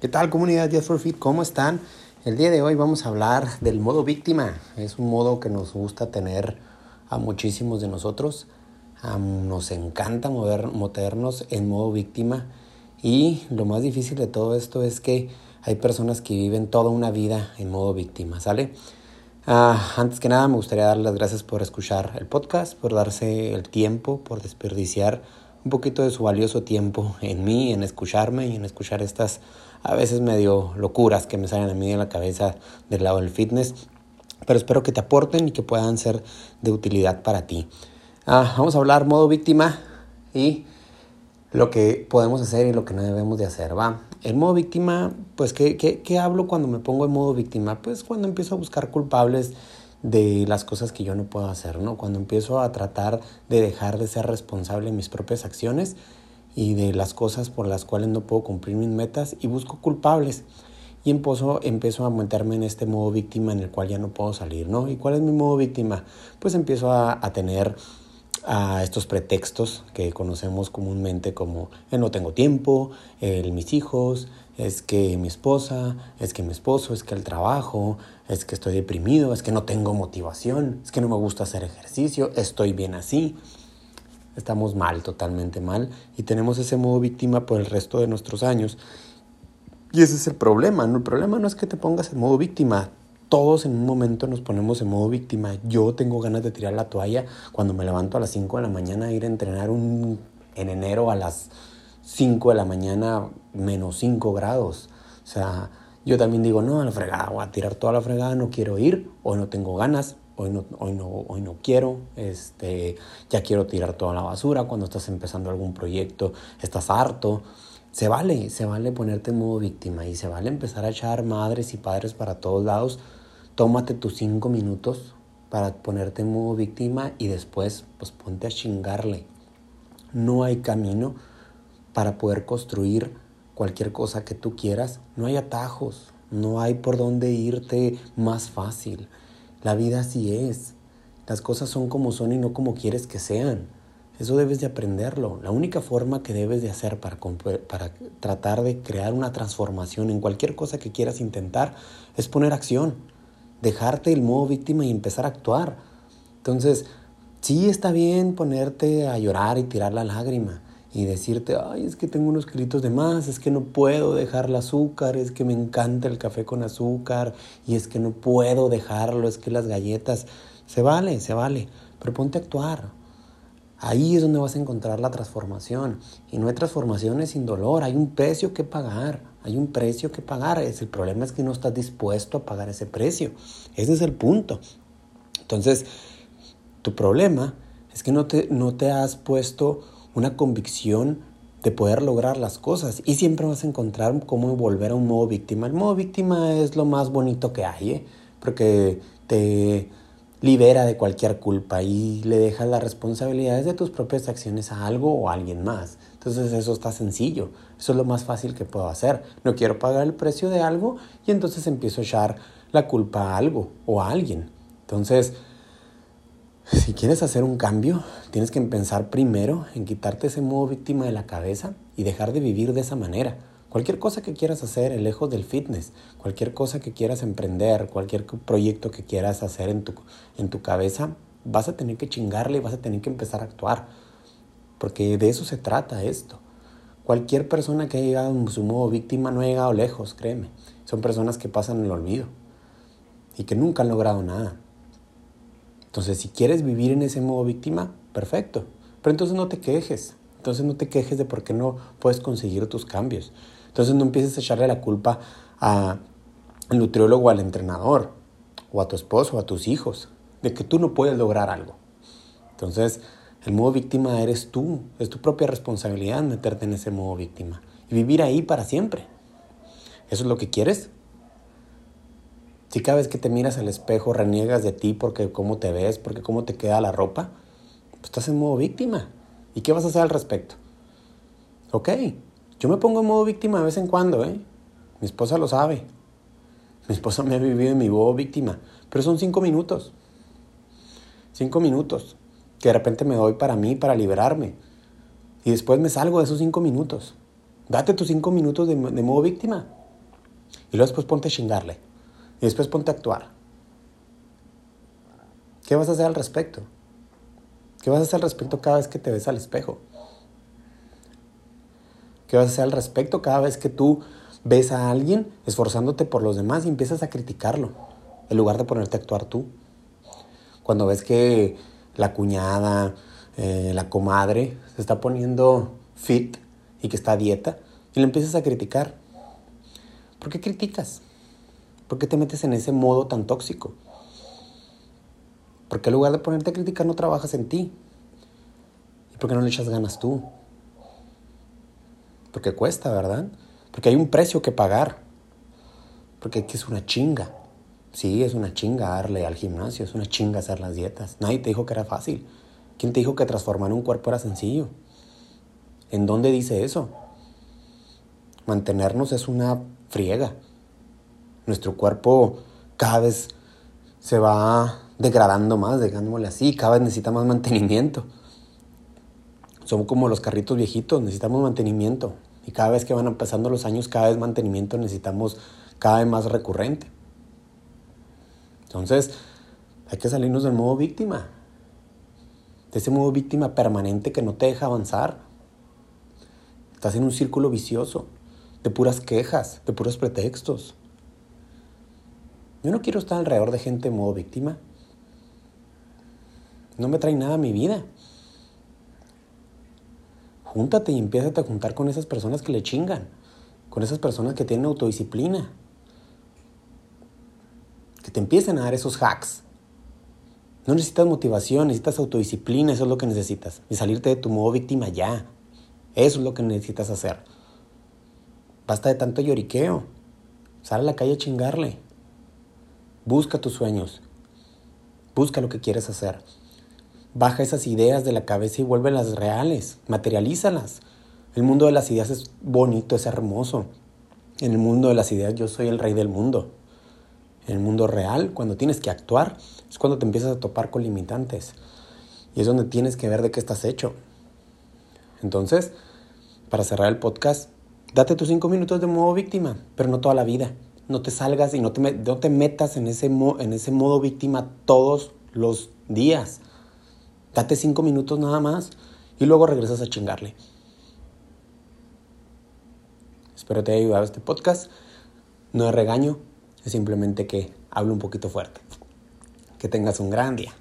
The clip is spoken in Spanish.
¿Qué tal comunidad Just for Fit? ¿Cómo están? El día de hoy vamos a hablar del modo víctima. Es un modo que nos gusta tener a muchísimos de nosotros. nos encanta mover, movernos en modo víctima. Y lo más difícil de todo esto es que hay personas que viven toda una vida en modo víctima, ¿sale? Ah, antes que nada me gustaría dar las gracias por escuchar el podcast, por darse el tiempo, por desperdiciar un poquito de su valioso tiempo en mí, en escucharme y en escuchar estas a veces medio locuras que me salen a mí de la cabeza del lado del fitness. Pero espero que te aporten y que puedan ser de utilidad para ti. Ah, vamos a hablar modo víctima y lo que podemos hacer y lo que no debemos de hacer, ¿va? El modo víctima, pues, ¿qué, qué, qué hablo cuando me pongo en modo víctima? Pues cuando empiezo a buscar culpables de las cosas que yo no puedo hacer, ¿no? Cuando empiezo a tratar de dejar de ser responsable de mis propias acciones y de las cosas por las cuales no puedo cumplir mis metas y busco culpables. Y empiezo, empiezo a meterme en este modo víctima en el cual ya no puedo salir, ¿no? ¿Y cuál es mi modo víctima? Pues empiezo a, a tener a estos pretextos que conocemos comúnmente como el no tengo tiempo, el mis hijos, es que mi esposa, es que mi esposo, es que el trabajo, es que estoy deprimido, es que no tengo motivación, es que no me gusta hacer ejercicio, estoy bien así. Estamos mal, totalmente mal, y tenemos ese modo víctima por el resto de nuestros años. Y ese es el problema, ¿no? El problema no es que te pongas en modo víctima, todos en un momento nos ponemos en modo víctima. Yo tengo ganas de tirar la toalla cuando me levanto a las 5 de la mañana a ir a entrenar un, en enero a las 5 de la mañana menos 5 grados. O sea, yo también digo, no, a la fregada, voy a tirar toda la fregada, no quiero ir, hoy no tengo ganas, hoy no, hoy no, hoy no quiero, este, ya quiero tirar toda la basura. Cuando estás empezando algún proyecto, estás harto. Se vale, se vale ponerte en modo víctima y se vale empezar a echar madres y padres para todos lados. Tómate tus 5 minutos para ponerte en modo víctima y después pues ponte a chingarle. No hay camino para poder construir cualquier cosa que tú quieras. No hay atajos, no hay por dónde irte más fácil. La vida así es. Las cosas son como son y no como quieres que sean. Eso debes de aprenderlo. La única forma que debes de hacer para, para tratar de crear una transformación en cualquier cosa que quieras intentar es poner acción. Dejarte el modo víctima y empezar a actuar. Entonces, sí está bien ponerte a llorar y tirar la lágrima y decirte, ay, es que tengo unos kilitos de más, es que no puedo dejar el azúcar, es que me encanta el café con azúcar y es que no puedo dejarlo, es que las galletas, se vale, se vale, pero ponte a actuar. Ahí es donde vas a encontrar la transformación. Y no hay transformaciones sin dolor, hay un precio que pagar, hay un precio que pagar. Es, el problema es que no estás dispuesto a pagar ese precio. Ese es el punto. Entonces, tu problema es que no te, no te has puesto una convicción de poder lograr las cosas y siempre vas a encontrar cómo volver a un modo víctima. El modo víctima es lo más bonito que hay, ¿eh? porque te libera de cualquier culpa y le deja las responsabilidades de tus propias acciones a algo o a alguien más. Entonces eso está sencillo, eso es lo más fácil que puedo hacer. No quiero pagar el precio de algo y entonces empiezo a echar la culpa a algo o a alguien. Entonces, si quieres hacer un cambio, tienes que pensar primero en quitarte ese modo víctima de la cabeza y dejar de vivir de esa manera. Cualquier cosa que quieras hacer, lejos del fitness, cualquier cosa que quieras emprender, cualquier proyecto que quieras hacer en tu, en tu cabeza, vas a tener que chingarle y vas a tener que empezar a actuar. Porque de eso se trata esto. Cualquier persona que haya llegado en su modo víctima no ha llegado lejos, créeme. Son personas que pasan el olvido y que nunca han logrado nada. Entonces, si quieres vivir en ese modo víctima, perfecto. Pero entonces no te quejes. Entonces no te quejes de por qué no puedes conseguir tus cambios. Entonces no empieces a echarle la culpa al nutriólogo al entrenador, o a tu esposo, o a tus hijos, de que tú no puedes lograr algo. Entonces, el modo víctima eres tú. Es tu propia responsabilidad meterte en ese modo víctima. Y vivir ahí para siempre. ¿Eso es lo que quieres? Si cada vez que te miras al espejo reniegas de ti porque cómo te ves, porque cómo te queda la ropa, pues estás en modo víctima. ¿Y qué vas a hacer al respecto? Ok, yo me pongo en modo víctima de vez en cuando, ¿eh? Mi esposa lo sabe. Mi esposa me ha vivido en mi modo víctima, pero son cinco minutos. Cinco minutos que de repente me doy para mí, para liberarme. Y después me salgo de esos cinco minutos. Date tus cinco minutos de, de modo víctima. Y luego después ponte a chingarle. Y después ponte a actuar. ¿Qué vas a hacer al respecto? ¿Qué vas a hacer al respecto cada vez que te ves al espejo? ¿Qué vas a hacer al respecto cada vez que tú ves a alguien esforzándote por los demás y empiezas a criticarlo, en lugar de ponerte a actuar tú? Cuando ves que la cuñada, eh, la comadre se está poniendo fit y que está a dieta y le empiezas a criticar. ¿Por qué criticas? ¿Por qué te metes en ese modo tan tóxico? ¿Por qué en lugar de ponerte a criticar no trabajas en ti? ¿Y por qué no le echas ganas tú? Porque cuesta, ¿verdad? Porque hay un precio que pagar. Porque es una chinga. Sí, es una chinga darle al gimnasio, es una chinga hacer las dietas. Nadie te dijo que era fácil. ¿Quién te dijo que transformar un cuerpo era sencillo? ¿En dónde dice eso? Mantenernos es una friega. Nuestro cuerpo cada vez se va degradando más, dejándole así, cada vez necesita más mantenimiento. Somos como los carritos viejitos, necesitamos mantenimiento. Y cada vez que van pasando los años, cada vez mantenimiento necesitamos cada vez más recurrente. Entonces, hay que salirnos del modo víctima. De ese modo víctima permanente que no te deja avanzar. Estás en un círculo vicioso de puras quejas, de puros pretextos. Yo no quiero estar alrededor de gente en modo víctima. No me trae nada a mi vida júntate y empieza a juntar con esas personas que le chingan, con esas personas que tienen autodisciplina, que te empiecen a dar esos hacks. No necesitas motivación, necesitas autodisciplina, eso es lo que necesitas. Y salirte de tu modo víctima ya. Eso es lo que necesitas hacer. Basta de tanto lloriqueo. Sal a la calle a chingarle. Busca tus sueños. Busca lo que quieres hacer. Baja esas ideas de la cabeza y vuélvelas reales, materialízalas. El mundo de las ideas es bonito, es hermoso. En el mundo de las ideas yo soy el rey del mundo. En el mundo real, cuando tienes que actuar, es cuando te empiezas a topar con limitantes. Y es donde tienes que ver de qué estás hecho. Entonces, para cerrar el podcast, date tus cinco minutos de modo víctima, pero no toda la vida. No te salgas y no te, no te metas en ese, en ese modo víctima todos los días. Date cinco minutos nada más y luego regresas a chingarle. Espero te haya ayudado este podcast. No es regaño, es simplemente que hablo un poquito fuerte. Que tengas un gran día.